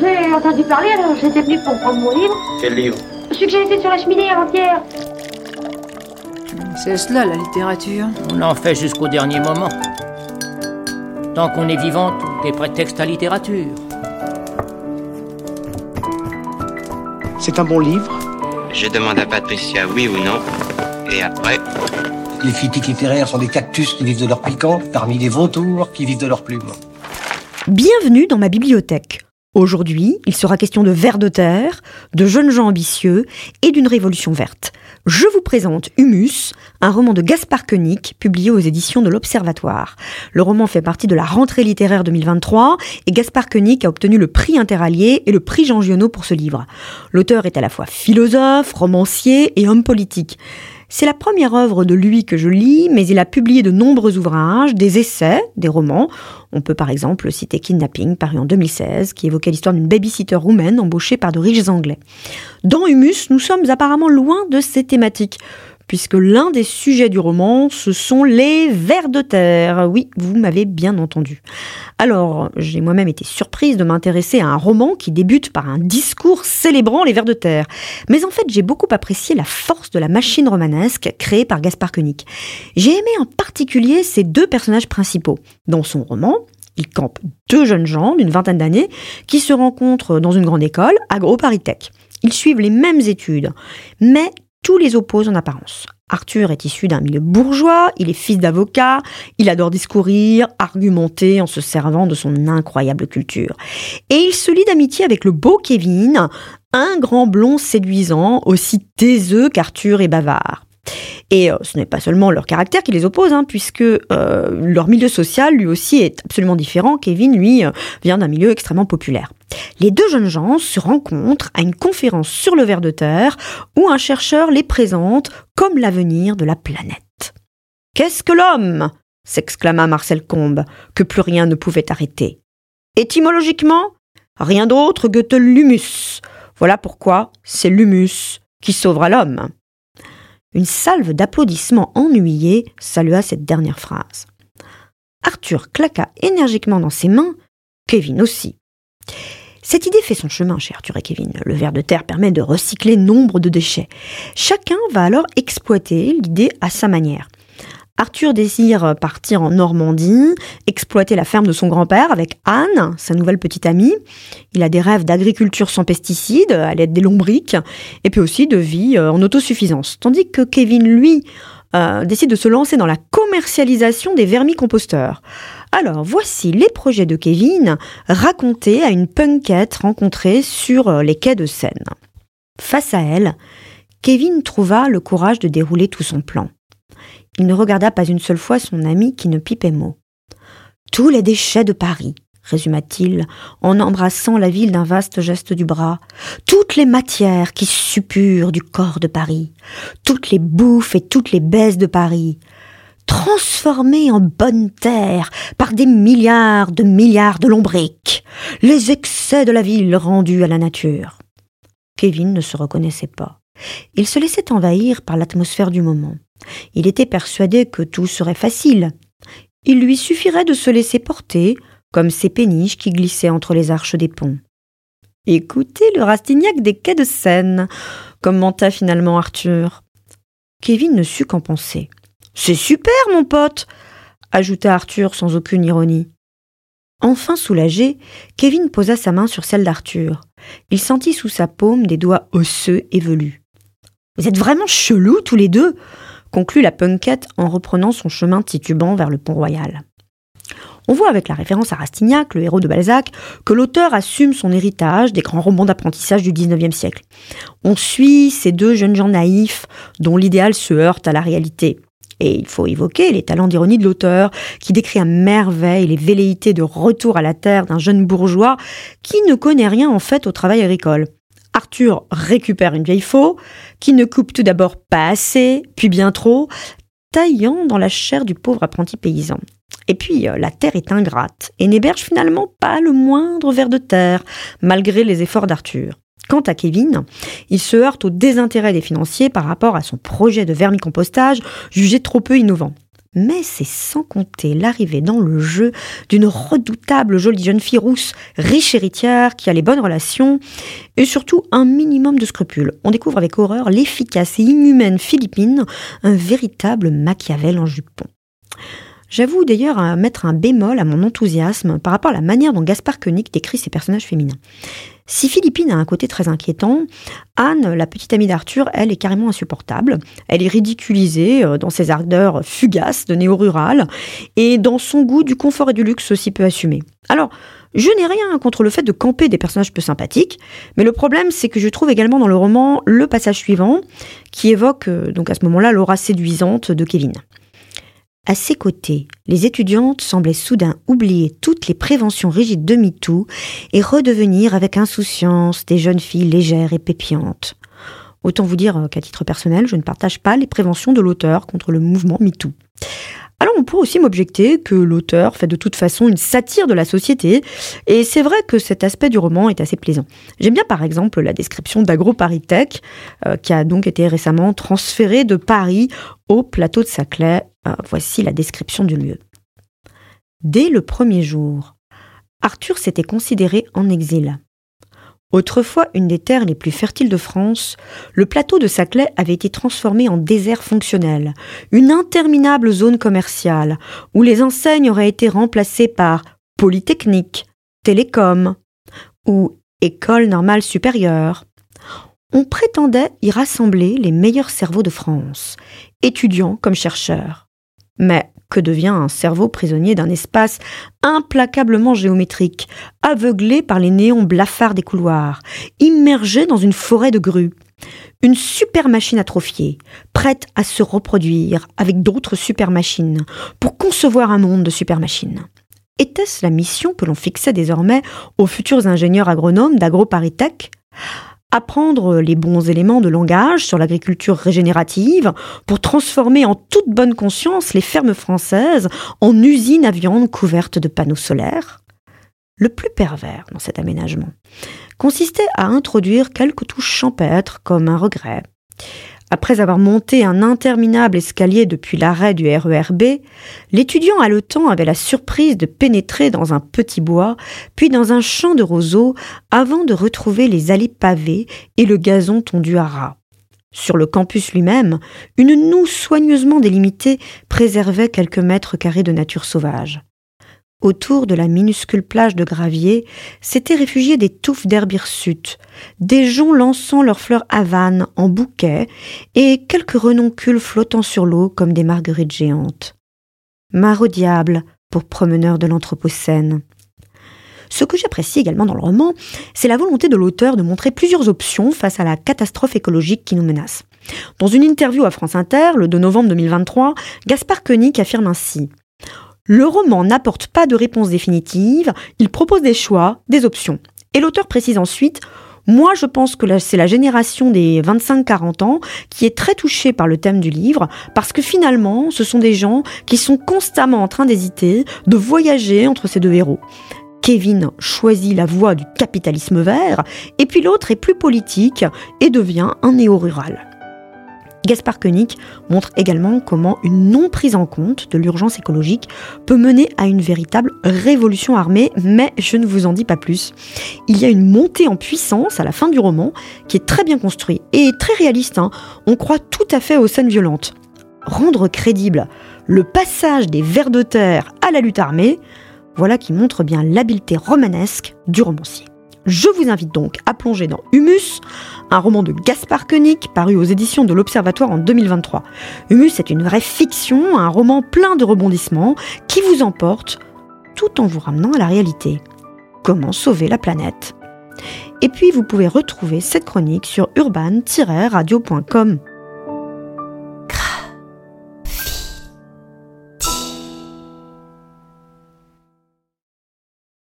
J'ai entendu parler, alors j'étais venu pour prendre mon livre. Quel livre Celui que j'ai laissé sur la cheminée avant-hier. C'est cela la littérature. On en fait jusqu'au dernier moment. Tant qu'on est vivant, tout est prétexte à littérature. C'est un bon livre. Je demande à Patricia oui ou non. Et après, Les critiques littéraires sont des cactus qui vivent de leur piquant, parmi les vautours qui vivent de leurs plumes. Bienvenue dans ma bibliothèque. Aujourd'hui, il sera question de vers de terre, de jeunes gens ambitieux et d'une révolution verte. Je vous présente Humus, un roman de Gaspard Koenig, publié aux éditions de l'Observatoire. Le roman fait partie de la rentrée littéraire 2023 et Gaspard Koenig a obtenu le prix Interallié et le prix Jean Giono pour ce livre. L'auteur est à la fois philosophe, romancier et homme politique. C'est la première œuvre de lui que je lis, mais il a publié de nombreux ouvrages, des essais, des romans. On peut par exemple citer Kidnapping, paru en 2016, qui évoquait l'histoire d'une babysitter roumaine embauchée par de riches Anglais. Dans Humus, nous sommes apparemment loin de ces thématiques, puisque l'un des sujets du roman, ce sont les vers de terre. Oui, vous m'avez bien entendu. Alors, j'ai moi-même été surprise de m'intéresser à un roman qui débute par un discours célébrant les vers de terre. Mais en fait, j'ai beaucoup apprécié la force de la machine romanesque créée par Gaspard Koenig. J'ai aimé en particulier ces deux personnages principaux. Dans son roman, il campe deux jeunes gens d'une vingtaine d'années qui se rencontrent dans une grande école, AgroParisTech. Ils suivent les mêmes études, mais tous les opposent en apparence. Arthur est issu d'un milieu bourgeois, il est fils d'avocat, il adore discourir, argumenter en se servant de son incroyable culture. Et il se lie d'amitié avec le beau Kevin, un grand blond séduisant, aussi taiseux qu'Arthur est bavard. Et euh, ce n'est pas seulement leur caractère qui les oppose, hein, puisque euh, leur milieu social, lui aussi, est absolument différent. Kevin, lui, euh, vient d'un milieu extrêmement populaire. Les deux jeunes gens se rencontrent à une conférence sur le ver de terre, où un chercheur les présente comme l'avenir de la planète. Qu'est-ce que l'homme? s'exclama Marcel Combe, que plus rien ne pouvait arrêter. Étymologiquement, rien d'autre que l'humus. Voilà pourquoi c'est l'humus qui sauvera l'homme. Une salve d'applaudissements ennuyés salua cette dernière phrase. Arthur claqua énergiquement dans ses mains, Kevin aussi. Cette idée fait son chemin chez Arthur et Kevin. Le ver de terre permet de recycler nombre de déchets. Chacun va alors exploiter l'idée à sa manière. Arthur désire partir en Normandie, exploiter la ferme de son grand-père avec Anne, sa nouvelle petite amie. Il a des rêves d'agriculture sans pesticides, à l'aide des lombriques, et puis aussi de vie euh, en autosuffisance. Tandis que Kevin, lui, euh, décide de se lancer dans la commercialisation des vermicomposteurs. Alors, voici les projets de Kevin racontés à une punkette rencontrée sur euh, les quais de Seine. Face à elle, Kevin trouva le courage de dérouler tout son plan. Il ne regarda pas une seule fois son ami qui ne pipait mot. Tous les déchets de Paris, résuma-t-il, en embrassant la ville d'un vaste geste du bras, toutes les matières qui suppurent du corps de Paris, toutes les bouffes et toutes les baises de Paris, transformées en bonne terre par des milliards de milliards de lombriques, les excès de la ville rendus à la nature. Kevin ne se reconnaissait pas. Il se laissait envahir par l'atmosphère du moment. Il était persuadé que tout serait facile. Il lui suffirait de se laisser porter, comme ces péniches qui glissaient entre les arches des ponts. Écoutez le Rastignac des quais de Seine, commenta finalement Arthur. Kevin ne sut qu'en penser. C'est super, mon pote, ajouta Arthur sans aucune ironie. Enfin soulagé, Kevin posa sa main sur celle d'Arthur. Il sentit sous sa paume des doigts osseux et velus. Vous êtes vraiment chelous tous les deux, conclut la punkette en reprenant son chemin titubant vers le pont royal. On voit avec la référence à Rastignac, le héros de Balzac, que l'auteur assume son héritage des grands romans d'apprentissage du XIXe siècle. On suit ces deux jeunes gens naïfs dont l'idéal se heurte à la réalité. Et il faut évoquer les talents d'ironie de l'auteur, qui décrit à merveille les velléités de retour à la terre d'un jeune bourgeois qui ne connaît rien en fait au travail agricole. Arthur récupère une vieille faux, qui ne coupe tout d'abord pas assez, puis bien trop, taillant dans la chair du pauvre apprenti paysan. Et puis, euh, la terre est ingrate et n'héberge finalement pas le moindre ver de terre, malgré les efforts d'Arthur. Quant à Kevin, il se heurte au désintérêt des financiers par rapport à son projet de vermicompostage jugé trop peu innovant. Mais c'est sans compter l'arrivée dans le jeu d'une redoutable jolie jeune fille rousse, riche héritière, qui a les bonnes relations et surtout un minimum de scrupules. On découvre avec horreur l'efficace et inhumaine Philippine, un véritable Machiavel en jupon. J'avoue d'ailleurs mettre un bémol à mon enthousiasme par rapport à la manière dont Gaspard Koenig décrit ses personnages féminins. Si Philippine a un côté très inquiétant, Anne, la petite amie d'Arthur, elle est carrément insupportable. Elle est ridiculisée euh, dans ses ardeurs fugaces de néo-rural et dans son goût du confort et du luxe aussi peu assumé. Alors, je n'ai rien contre le fait de camper des personnages peu sympathiques, mais le problème c'est que je trouve également dans le roman le passage suivant qui évoque euh, donc à ce moment-là l'aura séduisante de Kevin. À ses côtés, les étudiantes semblaient soudain oublier toutes les préventions rigides de MeToo et redevenir avec insouciance des jeunes filles légères et pépiantes. Autant vous dire qu'à titre personnel, je ne partage pas les préventions de l'auteur contre le mouvement MeToo. Alors on pourrait aussi m'objecter que l'auteur fait de toute façon une satire de la société, et c'est vrai que cet aspect du roman est assez plaisant. J'aime bien par exemple la description d'AgroParisTech, euh, qui a donc été récemment transféré de Paris au plateau de Saclay ah, voici la description du lieu. Dès le premier jour, Arthur s'était considéré en exil. Autrefois une des terres les plus fertiles de France, le plateau de Saclay avait été transformé en désert fonctionnel, une interminable zone commerciale, où les enseignes auraient été remplacées par Polytechnique, Télécom ou École normale supérieure. On prétendait y rassembler les meilleurs cerveaux de France, étudiants comme chercheurs. Mais que devient un cerveau prisonnier d'un espace implacablement géométrique, aveuglé par les néons blafards des couloirs, immergé dans une forêt de grues Une super machine atrophiée, prête à se reproduire avec d'autres super machines, pour concevoir un monde de super machines. Était-ce la mission que l'on fixait désormais aux futurs ingénieurs agronomes d'AgroParisTech apprendre les bons éléments de langage sur l'agriculture régénérative pour transformer en toute bonne conscience les fermes françaises en usines à viande couvertes de panneaux solaires. Le plus pervers dans cet aménagement consistait à introduire quelques touches champêtres comme un regret, après avoir monté un interminable escalier depuis l'arrêt du RERB, l'étudiant haletant avait la surprise de pénétrer dans un petit bois, puis dans un champ de roseaux, avant de retrouver les allées pavées et le gazon tondu à ras. Sur le campus lui-même, une noue soigneusement délimitée préservait quelques mètres carrés de nature sauvage. Autour de la minuscule plage de gravier s'étaient réfugiées des touffes d'herbe hirsute, des joncs lançant leurs fleurs havanes en bouquets et quelques renoncules flottant sur l'eau comme des marguerites géantes. Mare diable pour promeneurs de l'Anthropocène. Ce que j'apprécie également dans le roman, c'est la volonté de l'auteur de montrer plusieurs options face à la catastrophe écologique qui nous menace. Dans une interview à France Inter, le 2 novembre 2023, Gaspard Koenig affirme ainsi le roman n'apporte pas de réponse définitive, il propose des choix, des options. Et l'auteur précise ensuite moi, je pense que c'est la génération des 25-40 ans qui est très touchée par le thème du livre, parce que finalement, ce sont des gens qui sont constamment en train d'hésiter, de voyager entre ces deux héros. Kevin choisit la voie du capitalisme vert, et puis l'autre est plus politique et devient un néo-rural. Gaspard Koenig montre également comment une non prise en compte de l'urgence écologique peut mener à une véritable révolution armée, mais je ne vous en dis pas plus. Il y a une montée en puissance à la fin du roman qui est très bien construit et très réaliste. Hein. On croit tout à fait aux scènes violentes. Rendre crédible le passage des vers de terre à la lutte armée, voilà qui montre bien l'habileté romanesque du romancier. Je vous invite donc à plonger dans Humus, un roman de Gaspard Koenig paru aux éditions de l'Observatoire en 2023. Humus est une vraie fiction, un roman plein de rebondissements qui vous emporte tout en vous ramenant à la réalité. Comment sauver la planète? Et puis vous pouvez retrouver cette chronique sur urban-radio.com.